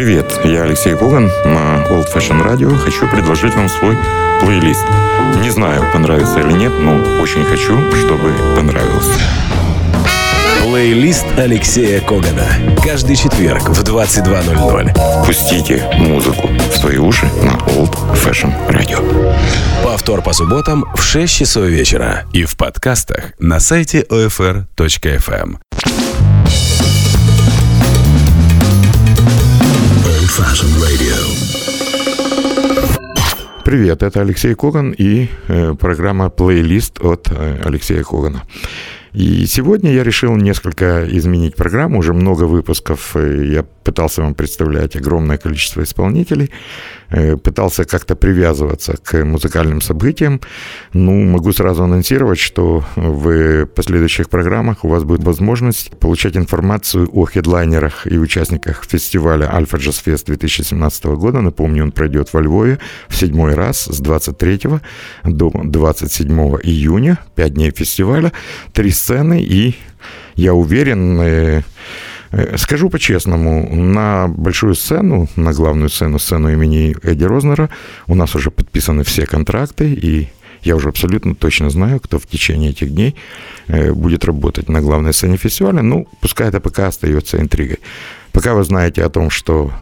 Привет, я Алексей Коган на Old Fashion Radio. Хочу предложить вам свой плейлист. Не знаю, понравится или нет, но очень хочу, чтобы понравился. Плейлист Алексея Когана. Каждый четверг в 22.00. Пустите музыку в свои уши на Old Fashion Radio. Повтор по субботам в 6 часов вечера. И в подкастах на сайте OFR.FM. Fashion Radio. Привет, это Алексей Коган и э, программа «Плейлист» от э, Алексея Когана. И сегодня я решил несколько изменить программу. Уже много выпусков э, я пытался вам представлять огромное количество исполнителей, э, пытался как-то привязываться к музыкальным событиям. Ну, могу сразу анонсировать, что в последующих программах у вас будет возможность получать информацию о хедлайнерах и участниках фестиваля Альфа Джаз Фест 2017 года. Напомню, он пройдет во Львове в седьмой раз с 23 до 27 июня. Пять дней фестиваля, три сцены и я уверен, э, э, Скажу по-честному, на большую сцену, на главную сцену, сцену имени Эдди Рознера, у нас уже подписаны все контракты, и я уже абсолютно точно знаю, кто в течение этих дней э, будет работать на главной сцене фестиваля. Ну, пускай это пока остается интригой. Пока вы знаете о том, что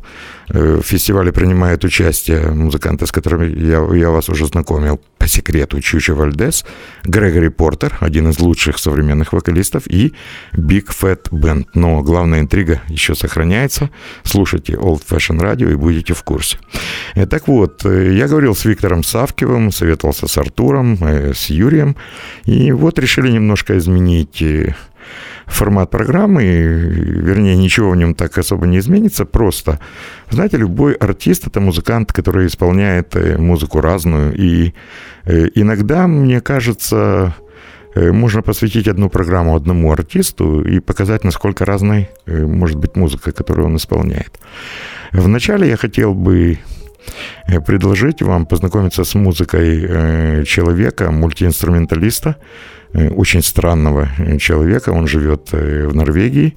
в фестивале принимают участие музыканты, с которыми я, я вас уже знакомил по секрету. Чуча Вальдес, Грегори Портер, один из лучших современных вокалистов, и Big Fat Band. Но главная интрига еще сохраняется. Слушайте Old Fashion Radio и будете в курсе. Э, так вот, э, я говорил с Виктором Савкивым, советовался с Артуром, с Юрием, и вот решили немножко изменить формат программы, вернее, ничего в нем так особо не изменится, просто, знаете, любой артист – это музыкант, который исполняет э, музыку разную, и э, иногда, мне кажется, э, можно посвятить одну программу одному артисту и показать, насколько разной может быть музыка, которую он исполняет. Вначале я хотел бы предложить вам познакомиться с музыкой человека, мультиинструменталиста, очень странного человека. Он живет э, в Норвегии.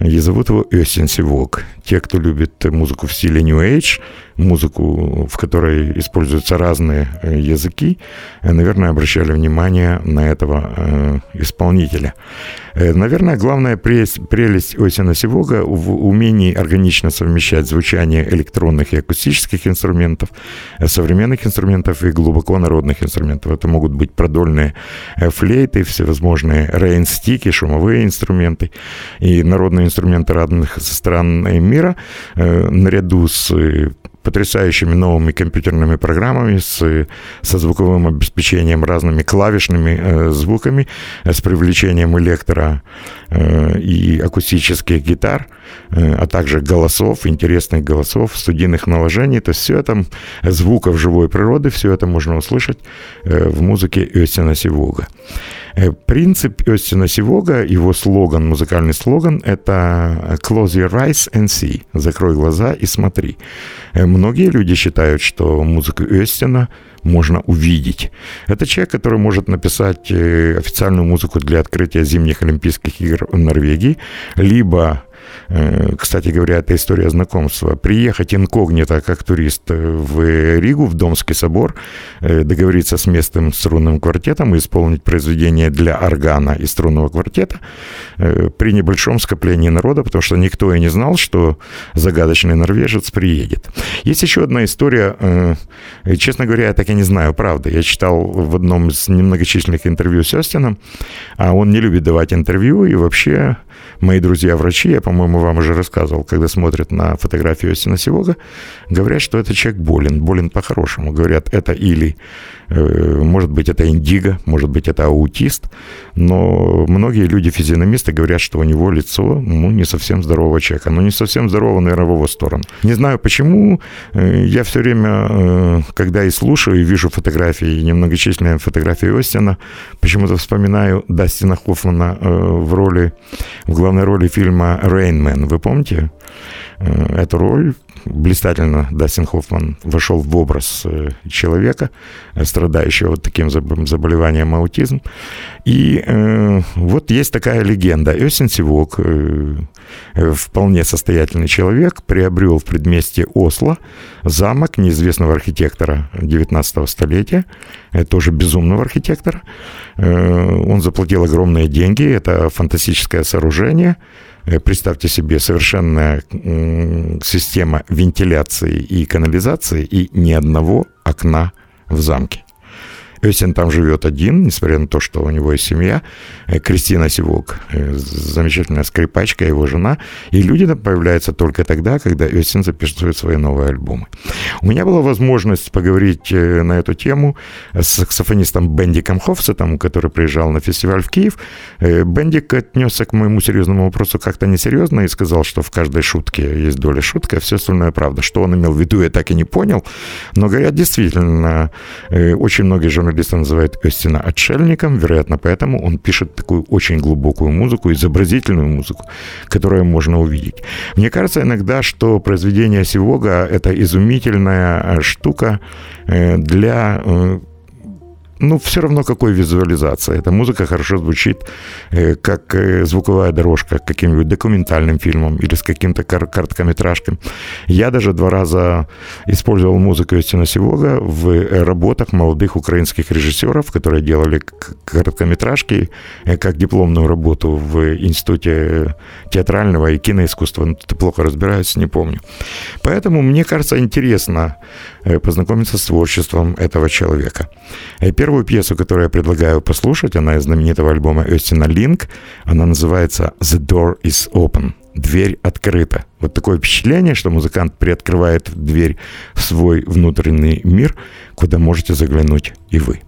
И зовут его Össin Сивок. Те, кто любит музыку в стиле New Age, музыку, в которой используются разные э, языки, наверное, обращали внимание на этого исполнителя. Э, наверное, главная прелесть Осина Сивога в умении органично совмещать звучание электронных и акустических инструментов, э, современных инструментов и глубоко народных инструментов. Это могут быть продольные э, флейты, всевозможные рейнстики, шумовые инструменты и народные инструменты разных стран мира наряду с потрясающими новыми компьютерными программами с, со звуковым обеспечением, разными клавишными э, звуками, э, с привлечением электро э, и акустических гитар, э, а также голосов, интересных голосов, студийных наложений. То есть все это звуков живой природы, все это можно услышать э, в музыке Östina Сивога. Э, принцип Остина Сивога, его слоган, музыкальный слоган, это «Close your eyes and see» – «Закрой глаза и смотри». Многие люди считают, что музыку Остина можно увидеть. Это человек, который может написать э, официальную музыку для открытия зимних Олимпийских игр в Норвегии, либо кстати говоря, это история знакомства. Приехать инкогнито, как турист, э, в Ригу, в Домский собор, э, договориться с местным струнным квартетом и исполнить произведение для органа и струнного квартета при небольшом скоплении народа, потому что никто и не знал, что загадочный норвежец приедет. Есть еще одна история, честно говоря, я так и не знаю, правда. Я читал в одном из немногочисленных интервью с Остином, а он не любит давать интервью, и вообще мои друзья-врачи, я, по-моему, вам уже рассказывал, когда смотрят на фотографию Остина Сивога, говорят, что этот человек болен, болен по-хорошему. Говорят, это или, э, может быть, это индиго, может быть, это аутист, но многие люди-физиономисты говорят, что у него лицо, ну, не совсем здорового человека. Ну, не совсем здорового, наверное, в его сторону. Не знаю почему, э, я все время, э, когда и слушаю, и вижу фотографии, немногочисленные фотографии Остина, почему-то вспоминаю Дастина Хоффмана в роли, в главной роли фильма «Rain Man». Вы помните? Э, эту роль блистательно Дастин Хоффман вошел в образ э, человека, страдающего вот таким заболеванием аутизм. И э, вот есть такая легенда. Осин Сивок, э, вполне состоятельный человек, приобрел в предместье Осло замок неизвестного архитектора 19 столетия, тоже безумного архитектора. Он заплатил огромные деньги, это фантастическое сооружение – Э, представьте себе совершенная система вентиляции и канализации и ни одного окна в замке. Есин там живет один, несмотря на то, что у него есть семья. Э, Кристина Сивок, э, замечательная скрипачка, его жена. И люди там появляются только тогда, когда Есин записывает свои новые альбомы. У меня была возможность поговорить э, на эту тему с саксофонистом Бендиком Хофсетом, который приезжал на фестиваль в Киев. Бендик отнесся к моему серьезному вопросу как-то несерьезно и сказал, что в каждой шутке есть доля шутки, а все остальное правда. Что он имел в виду, я так и не понял. Но, говорят, действительно, очень многие журналисты журналисты называют Остина отшельником, вероятно, поэтому он пишет такую очень глубокую музыку, изобразительную музыку, которую можно увидеть. Мне кажется иногда, что произведение Сивога – это изумительная штука э, для э, ну, все равно какой визуализация. Эта музыка хорошо звучит, э, как э, звуковая дорожка к каким-нибудь документальным фильмам или с каким-то кар- короткометражком. Я даже два раза использовал музыку Юстина Сивога в работах молодых украинских режиссеров, которые делали короткометражки э, как дипломную работу в Институте театрального и киноискусства. Ну, ты плохо разбираюсь, не помню. Поэтому мне кажется интересно познакомиться с творчеством этого человека. Первую пьесу, которую я предлагаю послушать, она из знаменитого альбома Остина Линк, она называется «The Door is Open» дверь открыта. Вот такое впечатление, что музыкант приоткрывает дверь в свой внутренний мир, куда можете заглянуть и вы.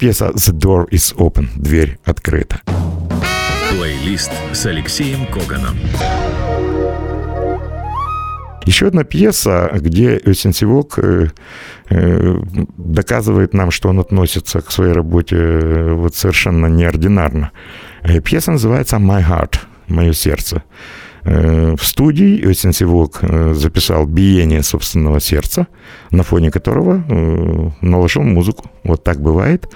Пьеса «The Door is Open» – «Дверь открыта». Плейлист с Алексеем Коганом. Еще одна пьеса, где Осин Сивок э, э, доказывает нам, что он относится к своей работе э, вот совершенно неординарно. Пьеса называется «My Heart» – «Мое сердце». В студии Осин Сивок записал биение собственного сердца, на фоне которого наложил музыку. Вот так бывает.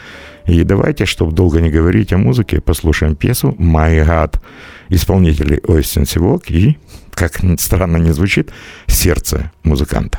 И давайте, чтобы долго не говорить о музыке, послушаем пьесу «My God» исполнители Остин Сивок и как странно не звучит, сердце музыканта.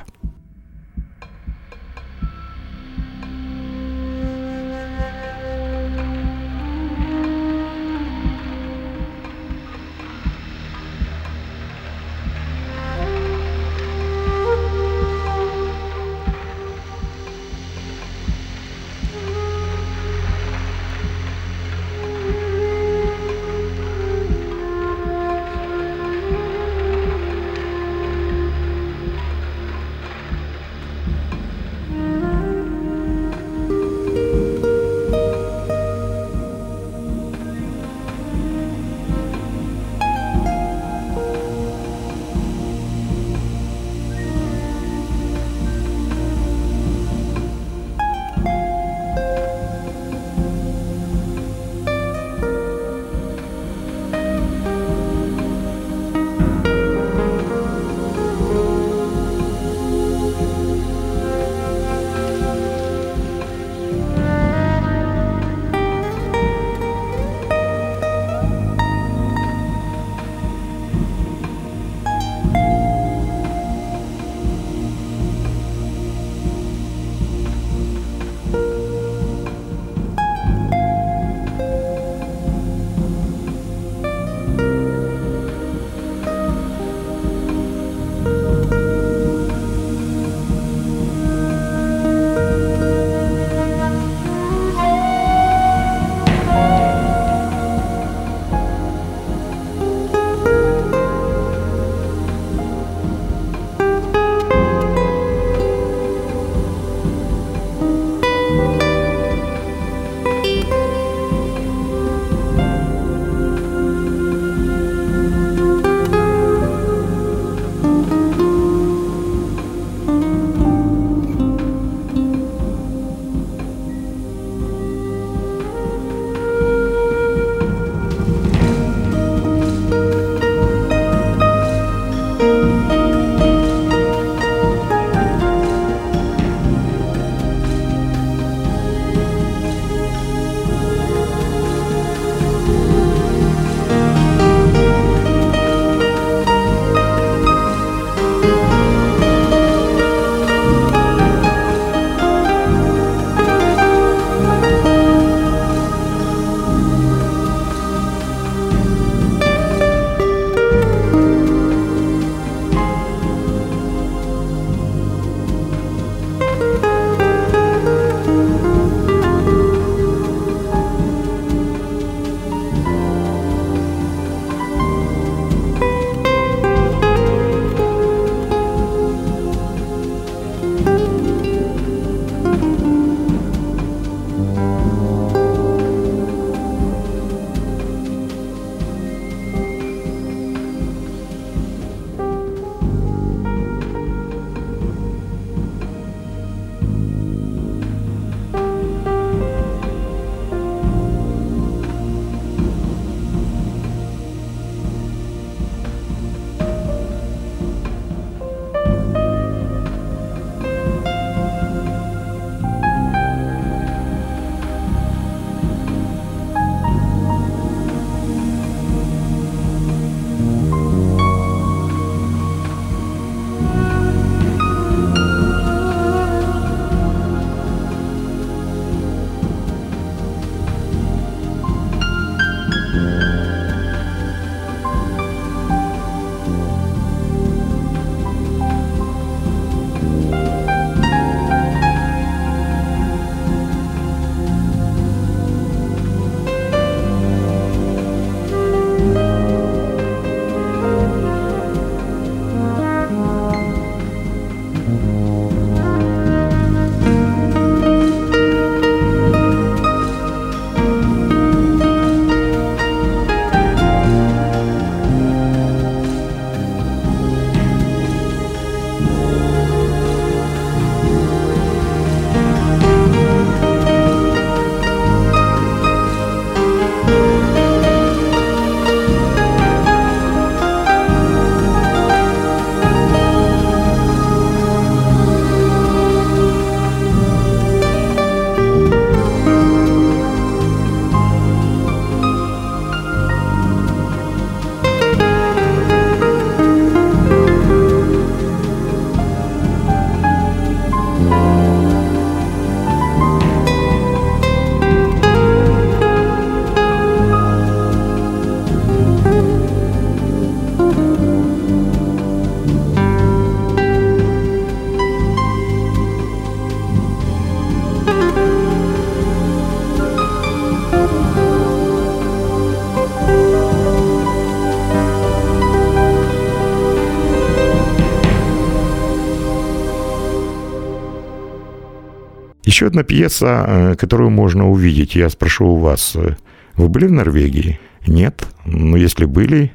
Еще одна пьеса, э, которую можно увидеть. Я спрошу у вас, э, вы были в Норвегии? Нет? Но если были,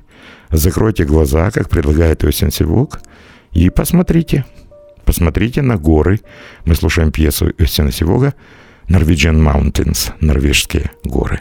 закройте глаза, как предлагает Осин Сивук, и посмотрите. Посмотрите на горы. Мы слушаем пьесу Осина Сивога «Norwegian Mountains» – «Норвежские горы».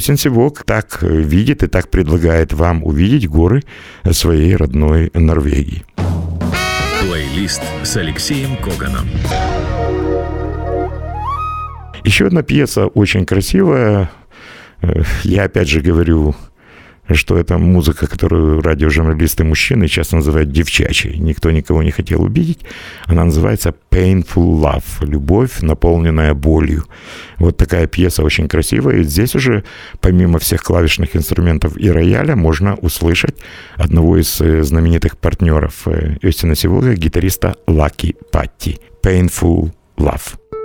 Сенсивок так видит и так предлагает вам увидеть горы своей родной Норвегии. Плейлист с Алексеем Коганом. Еще одна пьеса очень красивая. Э, я опять же говорю что это музыка, которую радиожурналисты мужчины часто называют девчачьей. Никто никого не хотел убедить. Она называется Painful Love. Любовь, наполненная болью. Вот такая пьеса очень красивая. И здесь уже, помимо всех клавишных инструментов и рояля, можно услышать одного из э, знаменитых партнеров э, Сивога, гитариста Лаки Патти. Painful Love.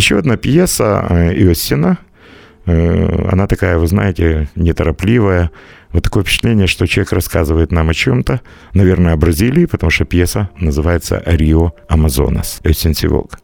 Еще одна пьеса э, Иосина. Э, она такая, вы знаете, неторопливая. Вот такое впечатление, что человек рассказывает нам о чем-то, наверное, о Бразилии, потому что пьеса называется «Рио Амазонас» Иосин Сиволк.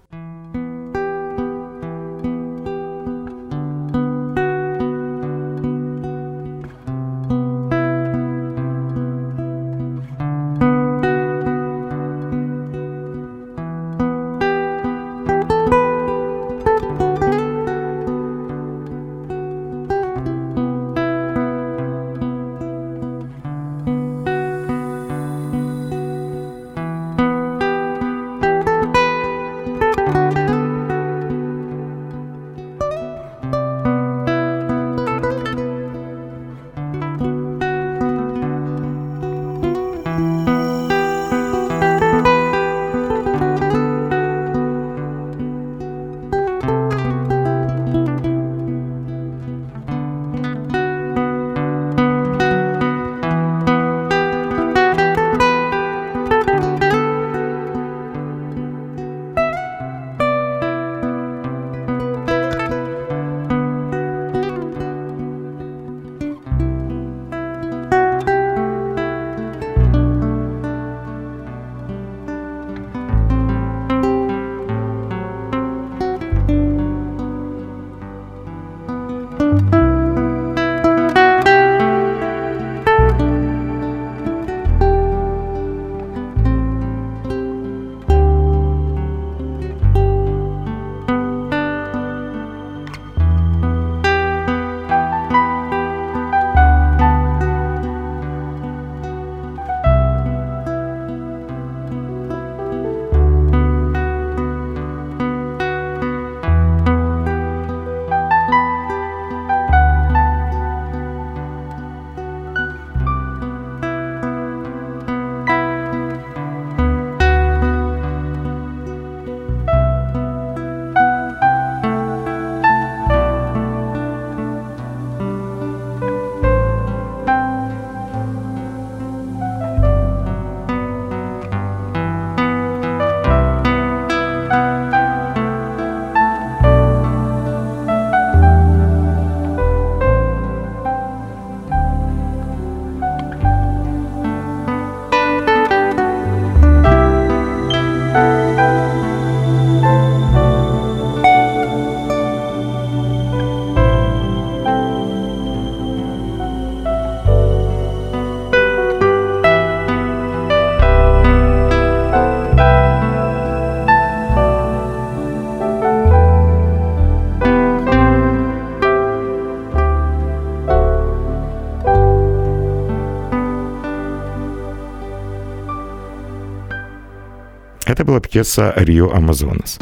Пьеса «Рио Амазонас».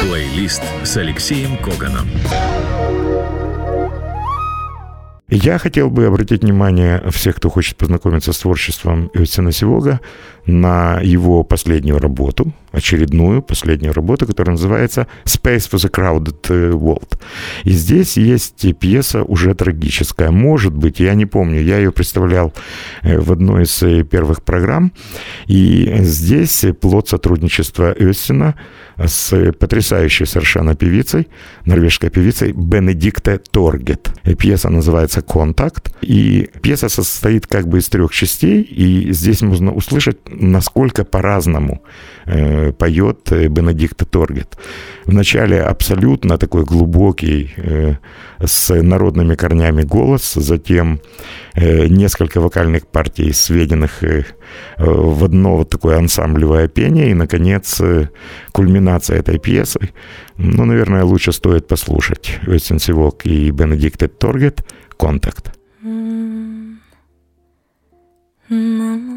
Плейлист с Алексеем Коганом. Я хотел бы обратить внимание всех, кто хочет познакомиться с творчеством Иосина Сивога, на его последнюю работу, очередную последнюю работу, которая называется «Space for the Crowded э, World». И здесь есть пьеса уже трагическая. Может быть, я не помню, я ее представлял э, в одной из э, первых программ. И здесь плод сотрудничества Иосина с потрясающей совершенно певицей, норвежской певицей Бенедикте Торгет. Пьеса называется «Контакт». И пьеса состоит как бы из трех частей, и здесь можно услышать насколько по-разному э, поет э, Бенедикт Торгет. Вначале абсолютно такой глубокий, э, с народными корнями голос, затем э, несколько вокальных партий, сведенных э, в одно вот такое ансамблевое пение, и, наконец, э, кульминация этой пьесы. Ну, наверное, лучше стоит послушать Вестин Сивок и Бенедикт Торгет «Контакт». Mm-hmm.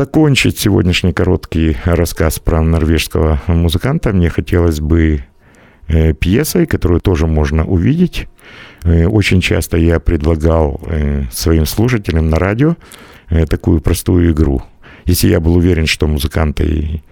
Закончить сегодняшний короткий рассказ про норвежского музыканта мне хотелось бы э, пьесой, которую тоже можно увидеть. Э, очень часто я предлагал э, своим слушателям на радио такую простую игру. Если я был уверен, что музыканты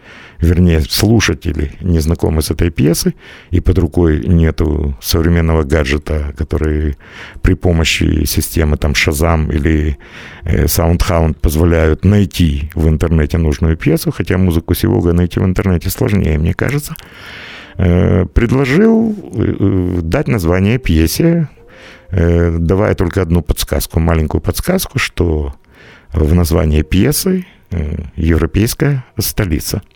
вернее, слушатели не знакомы с этой пьесой, и под рукой нету современного гаджета, который при помощи системы там Shazam или э, SoundHound позволяют найти в интернете нужную пьесу, хотя музыку Сивога найти в интернете сложнее, мне кажется, э, предложил э, дать название пьесе, давая только одну подсказку, маленькую подсказку, что в названии пьесы европейская столица –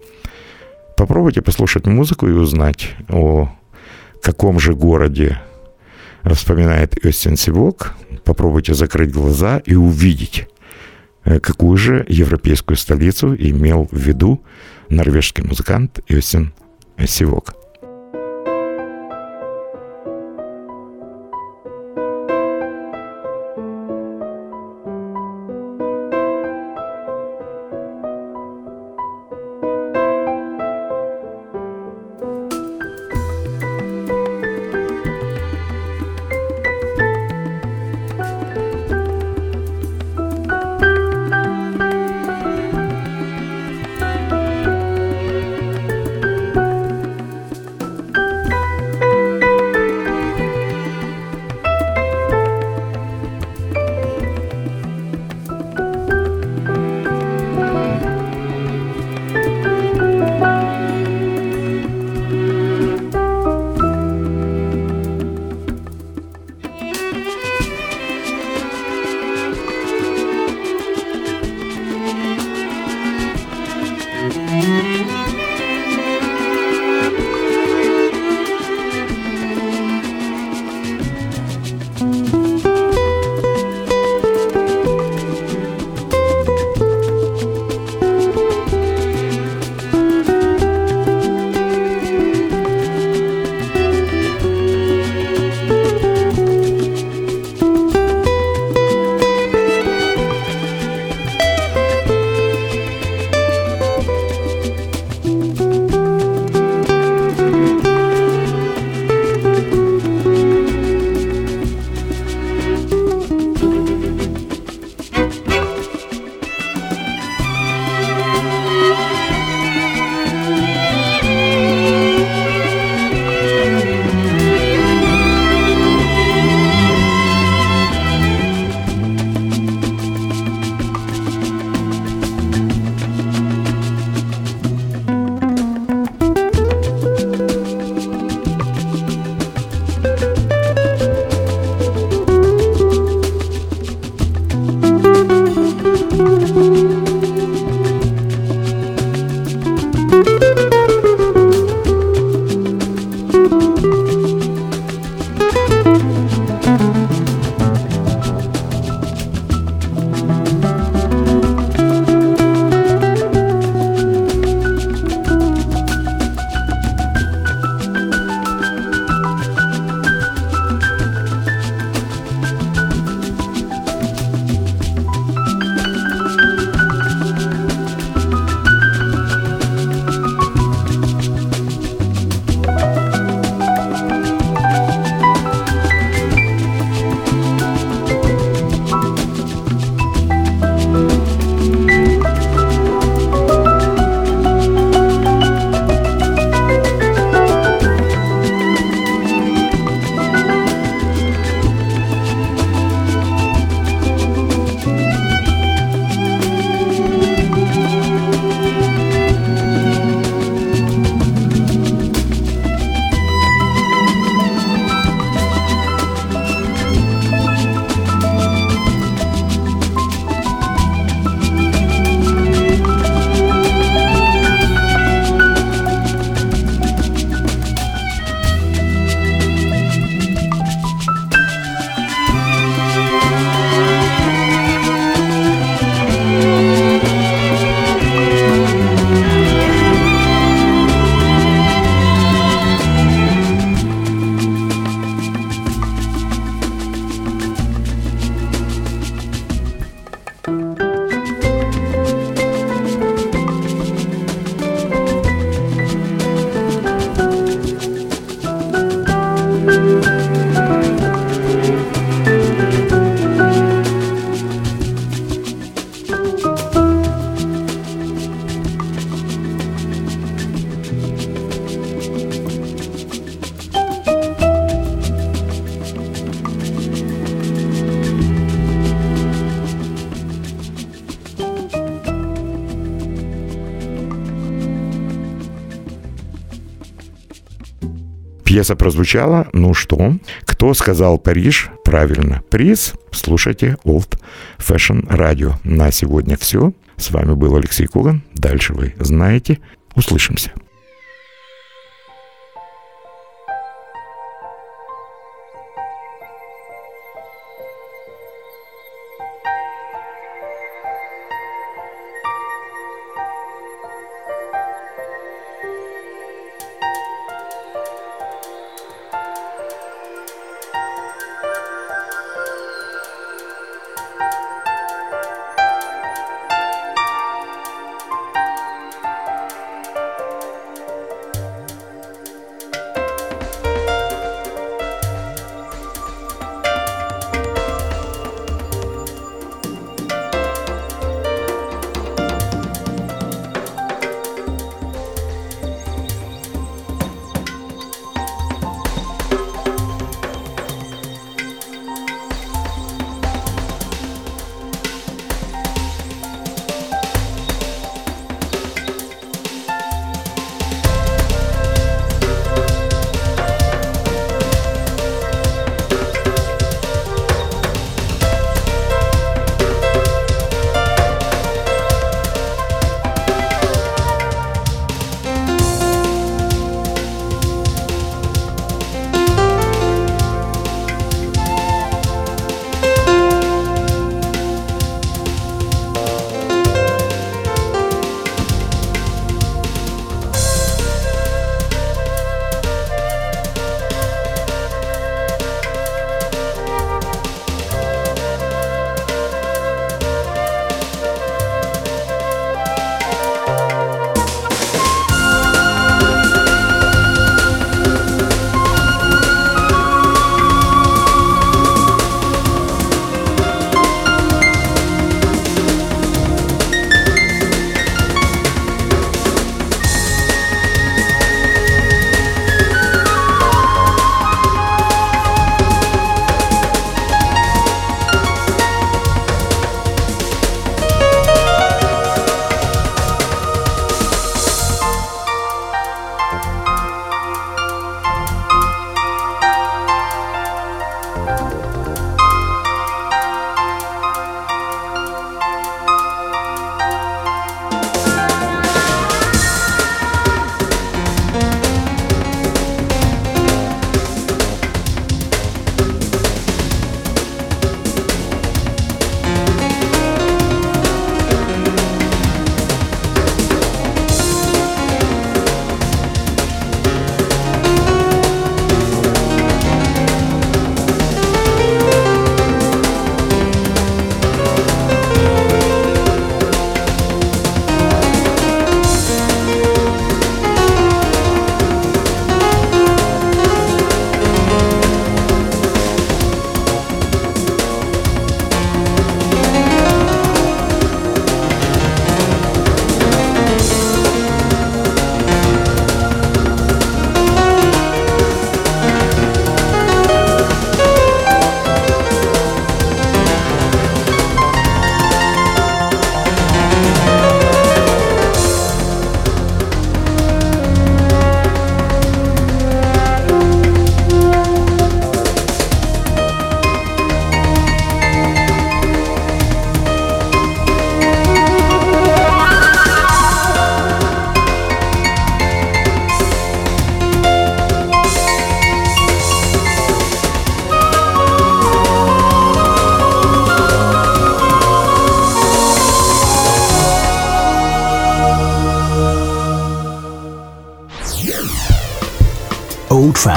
Попробуйте послушать музыку и узнать, о каком же городе вспоминает Остин Сивок. Попробуйте закрыть глаза и увидеть, э, какую же европейскую столицу имел в виду норвежский музыкант Остин Сивок. Пьеса прозвучала. Ну что? Кто сказал Париж? Правильно. Приз слушайте Old Fashion Radio. На сегодня все. С вами был Алексей Коган. Дальше вы знаете. Услышимся.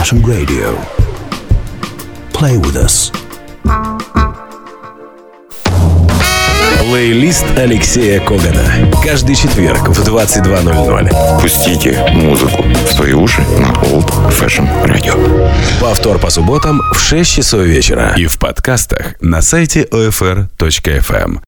Fashion Radio. Play with us. Плейлист Алексея Когана. Каждый четверг в 22.00. Пустите музыку в свои уши на Old Fashion Radio. Повтор по субботам в 6 часов вечера. И в подкастах на сайте OFR.FM.